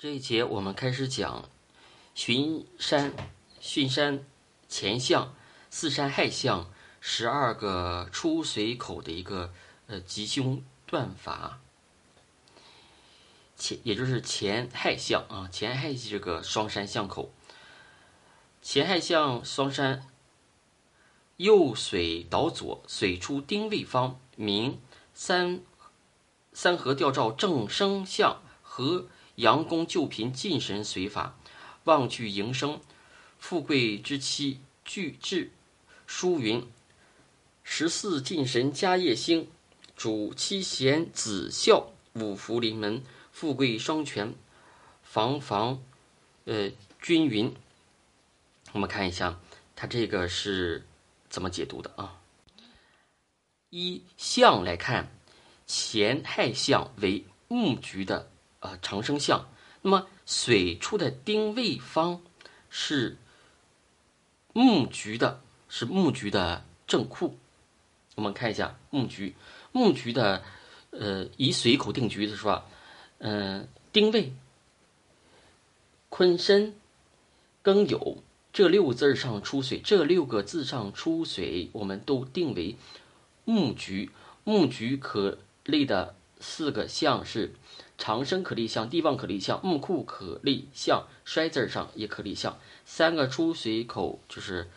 这一节我们开始讲巡山、巽山前象、四山亥象十二个出水口的一个呃吉凶断法。前也就是前亥相啊，前亥这个双山相口，前亥相双山右水倒左，水出丁未方，名三三合吊照正生相和。阳宫救贫进神随法，望去迎生，富贵之妻俱至。书云：十四进神家业兴，主妻贤子孝，五福临门，富贵双全，房房呃均匀。我们看一下，它这个是怎么解读的啊？一象来看，乾亥象为木局的。啊，长生相。那么水出的丁未方是木局的，是木局的正库。我们看一下木局，木局的呃，以水口定局的是吧？嗯，丁未、坤申、庚酉这六个字上出水，这六个字上出水，我们都定为木局。木局可立的四个象是。长生可立项，地旺可立项，木库可立项，衰字上也可立项。三个出水口就是，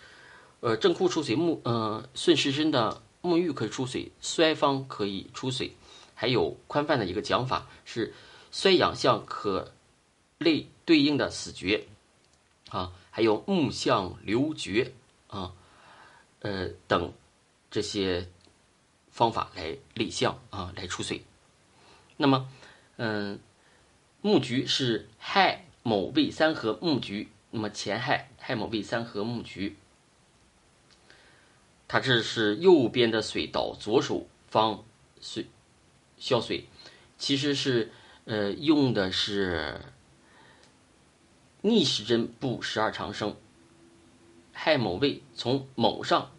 呃，正库出水，木呃顺时针的木玉可以出水，衰方可以出水。还有宽泛的一个讲法是，衰阳相可立对应的死绝，啊，还有木相流绝啊，呃等这些方法来立项啊，来出水。那么。嗯，木局是亥卯未三合木局，那么前亥亥卯未三合木局，它这是右边的水倒左手方水消水，其实是呃用的是逆时针布十二长生，亥卯未从卯上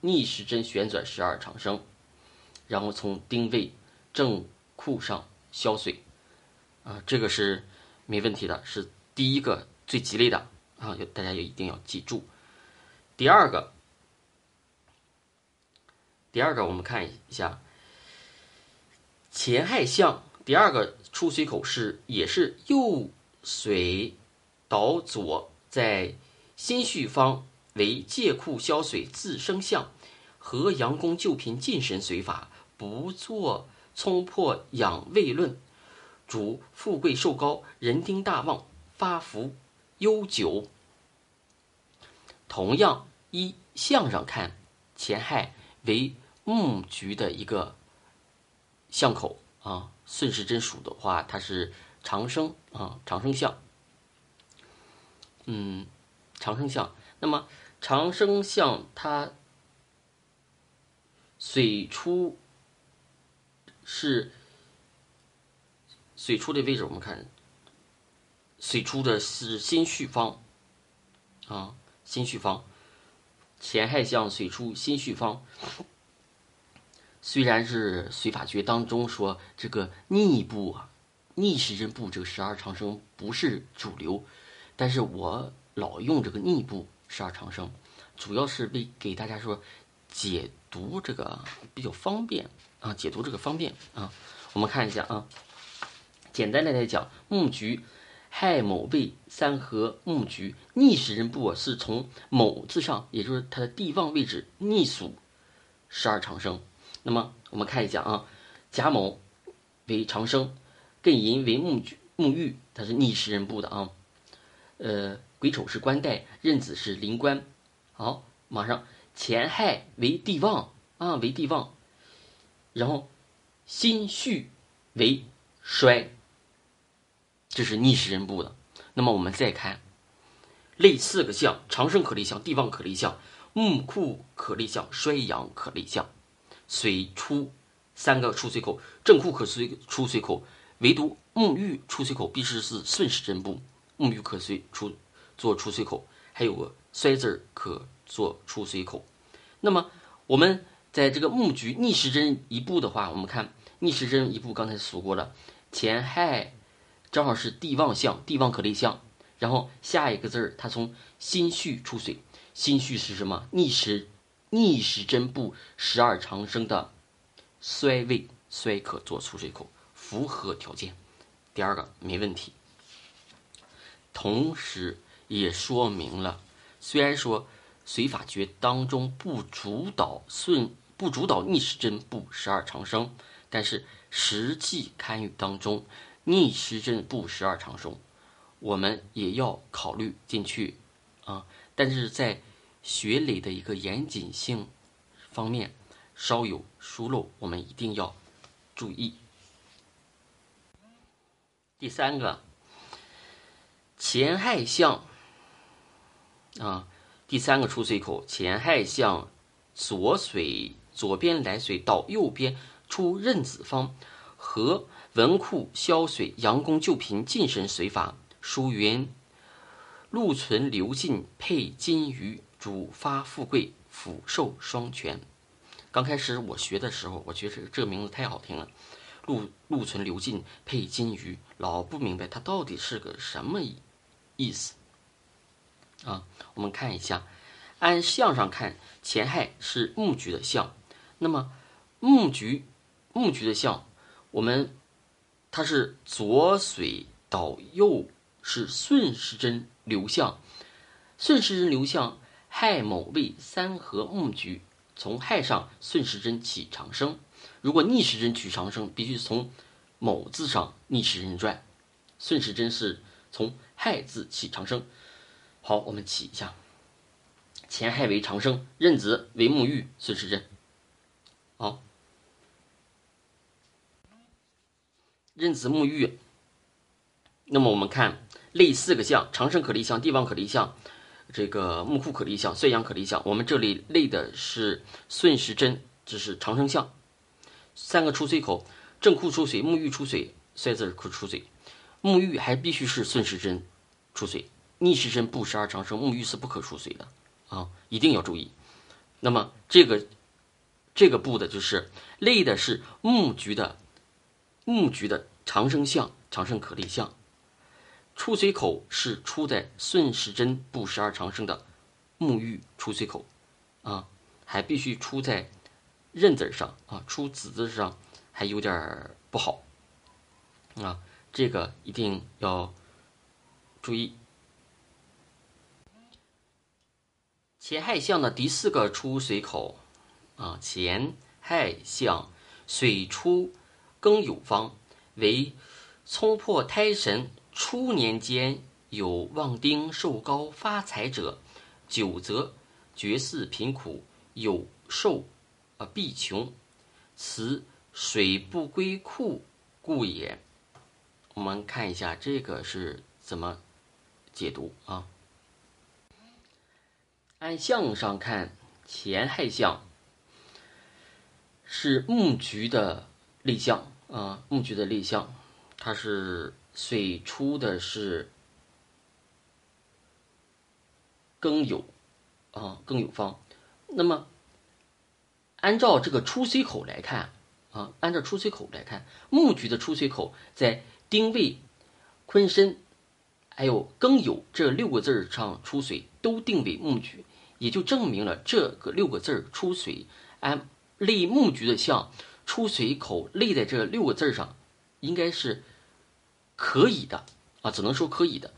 逆时针旋转十二长生，然后从丁未正库上。消水，啊，这个是没问题的，是第一个最吉利的啊，要大家也一定要记住。第二个，第二个我们看一下前亥相，第二个出水口是也是右水导左，在心绪方为借库消水自生相，和阳宫救贫进神随法，不做。冲破养胃论，主富贵寿高，人丁大旺，发福悠久。同样，依相上看，前亥为木局的一个相口啊，顺时针数的话，它是长生啊，长生相。嗯，长生相。那么长生相它水出。是水出的位置，我们看，水出的是心绪方，啊，心绪方，前亥相水出心绪方。虽然是水法诀当中说这个逆布啊，逆时针布这个十二长生不是主流，但是我老用这个逆布十二长生，主要是为给大家说解读这个比较方便。啊，解读这个方便啊，我们看一下啊，简单的来讲，木局亥卯未三合木局逆时针布是从卯字上，也就是它的地旺位置逆数十二长生。那么我们看一下啊，甲卯为长生，艮寅为木局木玉，它是逆时针布的啊。呃，癸丑是官带，壬子是临官。好，马上乾亥为地旺啊，为地旺。然后，心绪为衰，这是逆时针布的。那么我们再看，类四个象：长生可立象，地旺可立象，木库可立象，衰阳可立象。水出三个出水口，正库可出出水口，唯独木玉出水口必须是顺时针布，木玉可随出做出水口，还有个衰字可做出水口。那么我们。在这个木局逆时针一步的话，我们看逆时针一步，刚才数过了，前亥正好是地旺相，地旺可立相。然后下一个字儿，它从心绪出水，心绪是什么？逆时逆时针步十二长生的衰位，衰可做出水口，符合条件。第二个没问题。同时也说明了，虽然说随法诀当中不主导顺不主导逆时针步十二长生，但是实际堪舆当中，逆时针步十二长生。我们也要考虑进去，啊，但是在学理的一个严谨性方面稍有疏漏，我们一定要注意。第三个前亥相啊，第三个出水口前亥相左水左边来水到右边出壬子方，和文库消水阳公救贫晋神水法。书云：“禄存流进配金鱼，主发富贵，福寿双全。”刚开始我学的时候，我觉得这个名字太好听了，“禄禄存流进配金鱼”，老不明白它到底是个什么意思。啊，我们看一下，按相上看，前亥是木局的相，那么木局木局的相，我们它是左水倒右。是顺时针流向，顺时针流向亥卯未三合木局，从亥上顺时针起长生。如果逆时针取长生，必须从卯字上逆时针转。顺时针是从亥字起长生。好，我们起一下，前亥为长生，壬子为沐浴，顺时针。好，壬子沐浴。那么我们看。立四个象，长生可立象，地旺可立象，这个木库可立象，岁阳可立象。我们这里立的是顺时针，这是长生相。三个出水口，正库出水，沐浴出水，衰字库出水。沐浴还必须是顺时针出水，逆时针不十二长生，沐浴是不可出水的啊，一定要注意。那么这个这个布的就是立的是木局的木局的长生相，长生可立相。出水口是出在顺时针布十二长生的沐浴出水口，啊，还必须出在壬字上啊，出子字上还有点不好，啊，这个一定要注意。前亥相的第四个出水口，啊，前亥相水出庚酉方为冲破胎神。初年间有旺丁寿高发财者，久则绝嗣贫苦，有寿啊必穷，此水不归库故也。我们看一下这个是怎么解读啊？按相上看，前亥相是木局的立象啊，木局的立象，它是。水出的是庚酉啊，庚酉方。那么，按照这个出水口来看啊，按照出水口来看，木局的出水口在丁未、坤申，还有庚酉这六个字上出水，都定为木局，也就证明了这个六个字出水，按立木局的相，出水口立在这六个字上，应该是。可以的啊，只能说可以的。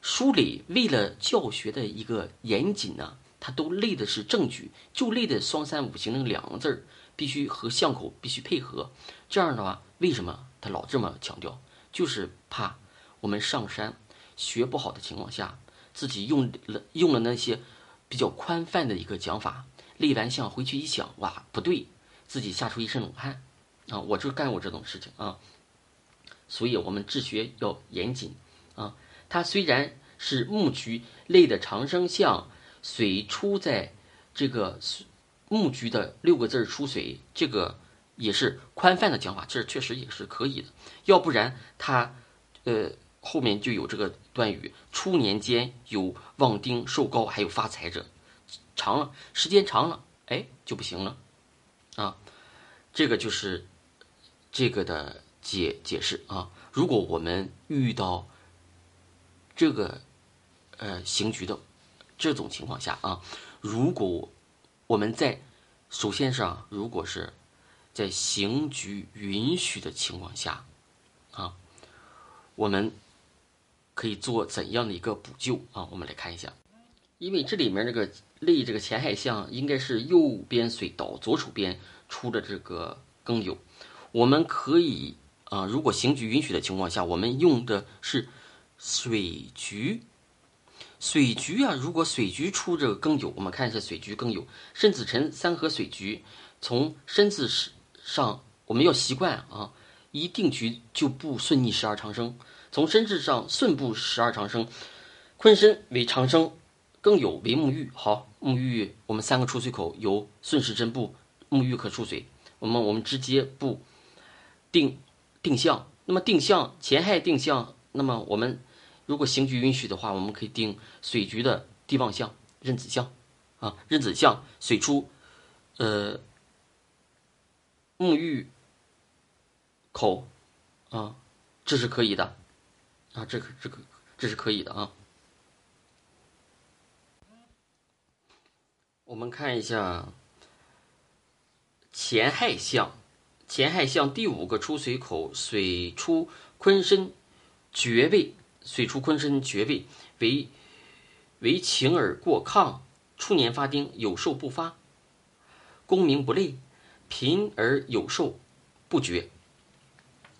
书里为了教学的一个严谨呢，他都立的是正局，就立的双三五行那两个字儿必须和相口必须配合。这样的话，为什么他老这么强调？就是怕我们上山学不好的情况下，自己用了用了那些比较宽泛的一个讲法，立完相回去一想，哇，不对，自己吓出一身冷汗啊！我就干过这种事情啊。所以，我们治学要严谨啊。它虽然是木局类的长生相，水出在这个木局的六个字出水，这个也是宽泛的讲法，这确实也是可以的。要不然，它呃后面就有这个断语：初年间有旺丁寿高，还有发财者。长了，时间长了，哎就不行了啊。这个就是这个的。解解释啊，如果我们遇到这个呃刑局的这种情况下啊，如果我们在首先是啊，如果是在刑局允许的情况下啊，我们可以做怎样的一个补救啊？我们来看一下，因为这里面这个类这个前海相应该是右边水倒，左手边出的这个庚酉，我们可以啊，如果刑局允许的情况下，我们用的是水局。水局啊，如果水局出这个庚酉，我们看一下水局庚酉，申子辰三合水局，从申字上我们要习惯啊，一定局就不顺逆十二长生，从申字上顺步十二长生，坤申为长生，庚酉为沐浴。好，沐浴我们三个出水口由顺时针布，沐浴可出水，我们我们直接布定定向，那么定向前亥定向，那么我们。如果刑局允许的话，我们可以定水局的地旺相、壬子相，啊，壬子相水出，呃，沐浴口，啊，这是可以的，啊，这个这个这是可以的啊。我们看一下前亥相，前亥相第五个出水口，水出坤身绝位。水出坤身绝位，为为晴而过亢，初年发丁，有寿不发，功名不累，贫而有寿不绝。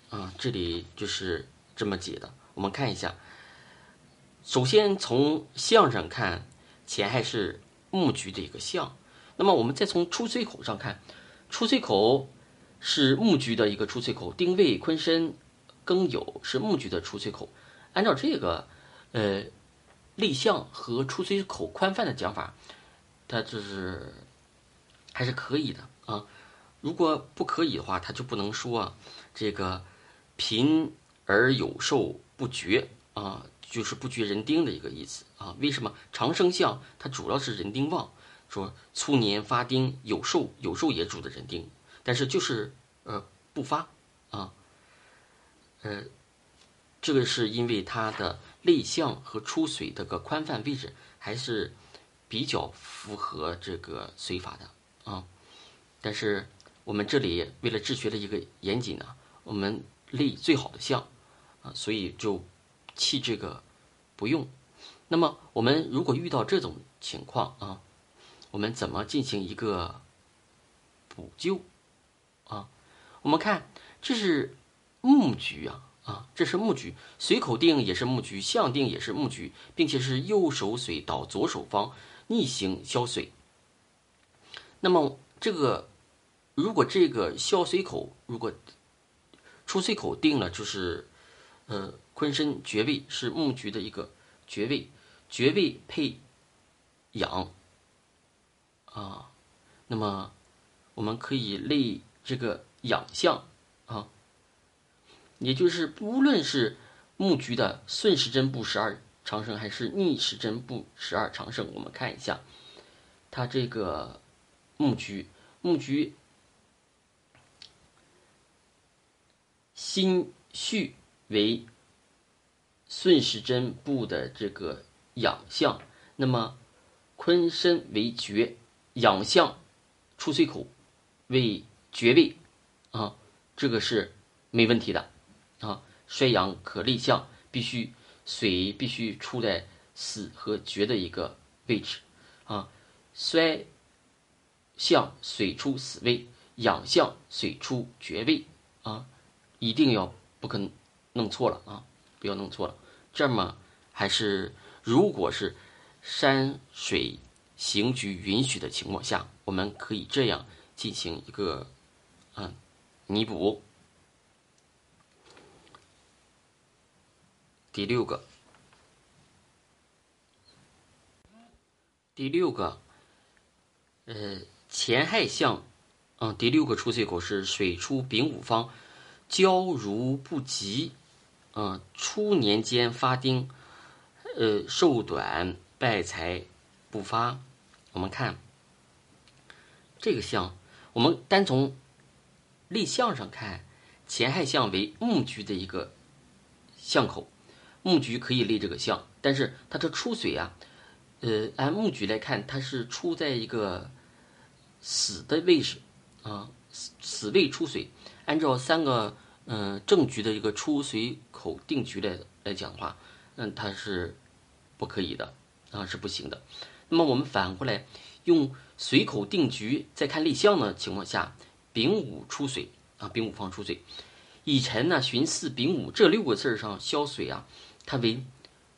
啊，这里就是这么解的。我们看一下，首先从相上看，钱亥是木局的一个相。那么我们再从出水口上看，出水口是木局的一个出水口，丁未坤申庚酉是木局的出水口。按照这个，呃，立项和出水口宽泛的讲法，它就是还是可以的啊。如果不可以的话，他就不能说啊这个贫而有寿不绝啊，就是不绝人丁的一个意思啊。为什么长生相它主要是人丁旺，说初年发丁有寿，有寿也主的人丁，但是就是呃不发啊，呃。这个是因为它的内向和出水这个宽泛位置还是比较符合这个水法的啊，但是我们这里为了治学的一个严谨呢，我们立最好的相啊，所以就弃这个不用。那么我们如果遇到这种情况啊，我们怎么进行一个补救啊？我们看这是木局啊。啊，这是木局，水口定也是木局，相定也是木局，并且是右手水倒左手方，逆行消水。那么这个，如果这个消水口如果出水口定了，就是呃坤申绝位是木局的一个绝位，绝位配阳啊，那么我们可以类这个养相啊。也就是不论是木局的顺时针布十二长生，还是逆时针布十二长生，我们看一下，它这个木局木局心绪为顺时针布的这个养相，那么坤申为绝养相，出水口为绝位啊，这个是没问题的。啊，衰阳可立相，必须水必须出在死和绝的一个位置啊。衰相水出死位，养相水出绝位啊，一定要不可弄错了啊，不要弄错了。这么还是如果是山水行局允许的情况下，我们可以这样进行一个嗯弥补。第六个，第六个，呃，前亥相，嗯，第六个出水口是水出丙午方，交如不及，嗯，初年间发丁，呃，寿短败财不发。我们看这个相，我们单从立相上看，前亥相为木局的一个相口，木局可以立这个相，但是它这出水啊，呃，按木局来看，它是出在一个死的位置啊，死死位出水。按照三个嗯正局的一个出水口定局来来讲话，嗯，它是不可以的啊，是不行的。那么我们反过来用水口定局，再看立项的情况下，丙午出水啊，丙午方出水。乙辰呢，寻巳丙午这六个字上消水啊，它为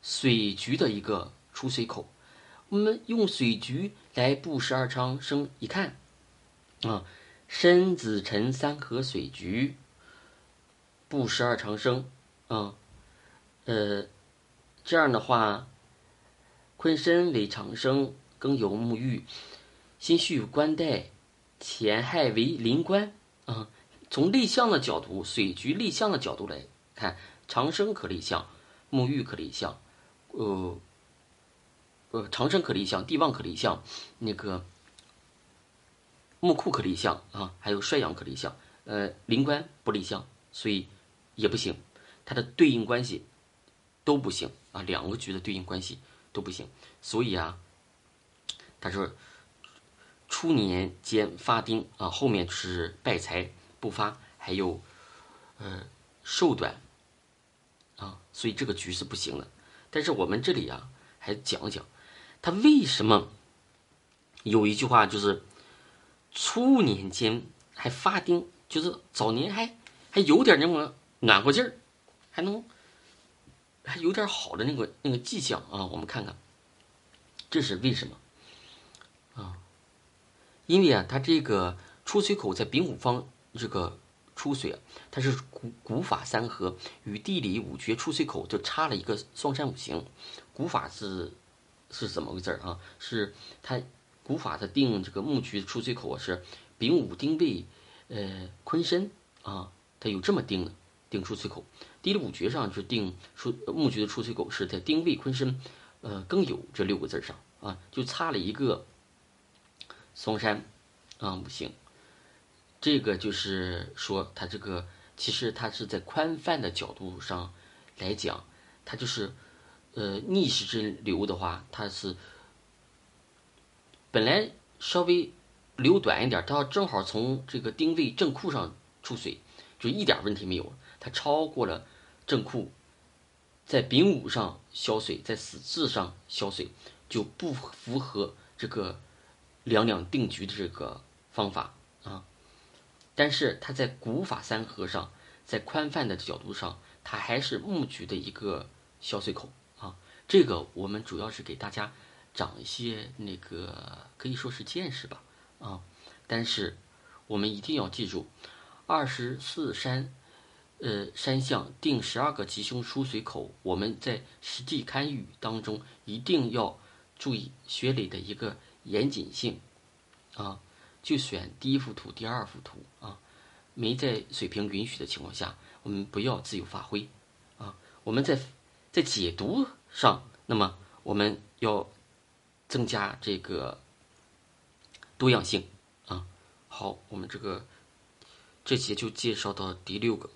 水局的一个出水口。我们用水局来布十二长生，一看啊，申子辰三合水局，布十二长生啊，呃，这样的话，坤申为长生，庚酉木玉，辛戌官带，乾亥为临官啊。从立项的角度，水局立项的角度来看，长生可立项，沐浴可立项，呃，呃，长生可立项，地旺可立项，那个木库可立项啊，还有帅阳可立项，呃，临官不立项，所以也不行，它的对应关系都不行啊，两个局的对应关系都不行，所以啊，他说初年间发丁啊，后面是败财。不发，还有，呃，寿短，啊，所以这个局是不行的。但是我们这里啊，还讲讲，他为什么有一句话就是初年间还发丁，就是早年还还有点那么暖和劲儿，还能还有点好的那个那个迹象啊。我们看看，这是为什么啊？因为啊，它这个出水口在丙午方。这个出水，它是古古法三合，与地理五绝出水口就差了一个双山五行。古法是是怎么回事啊？是它古法的定这个木局出水口是丙午丁未，呃坤申啊，它有这么定的定出水口。地理五绝上就定出木局的出水口是在丁未坤申，呃庚酉这六个字上啊，就差了一个松山啊五行。这个就是说，它这个其实它是在宽泛的角度上来讲，它就是呃逆时针流的话，它是本来稍微流短一点，它要正好从这个丁位正库上出水，就一点问题没有。超过了正库，在丙午上消水，在死字上消水，就不符合这个两两定局的这个方法啊。但是它在古法三合上，在宽泛的角度上，它还是木局的一个消水口啊。这个我们主要是给大家长一些那个可以说是见识吧啊。但是我们一定要记住，二十四山，呃，山象定十二个吉凶出水口，我们在实际堪舆当中一定要注意学理的一个严谨性啊。就选第一幅图、第二幅图啊，没在水平允许的情况下，我们不要自由发挥啊。我们在在解读上，那么我们要增加这个多样性啊。好，我们这个这节就介绍到第六个。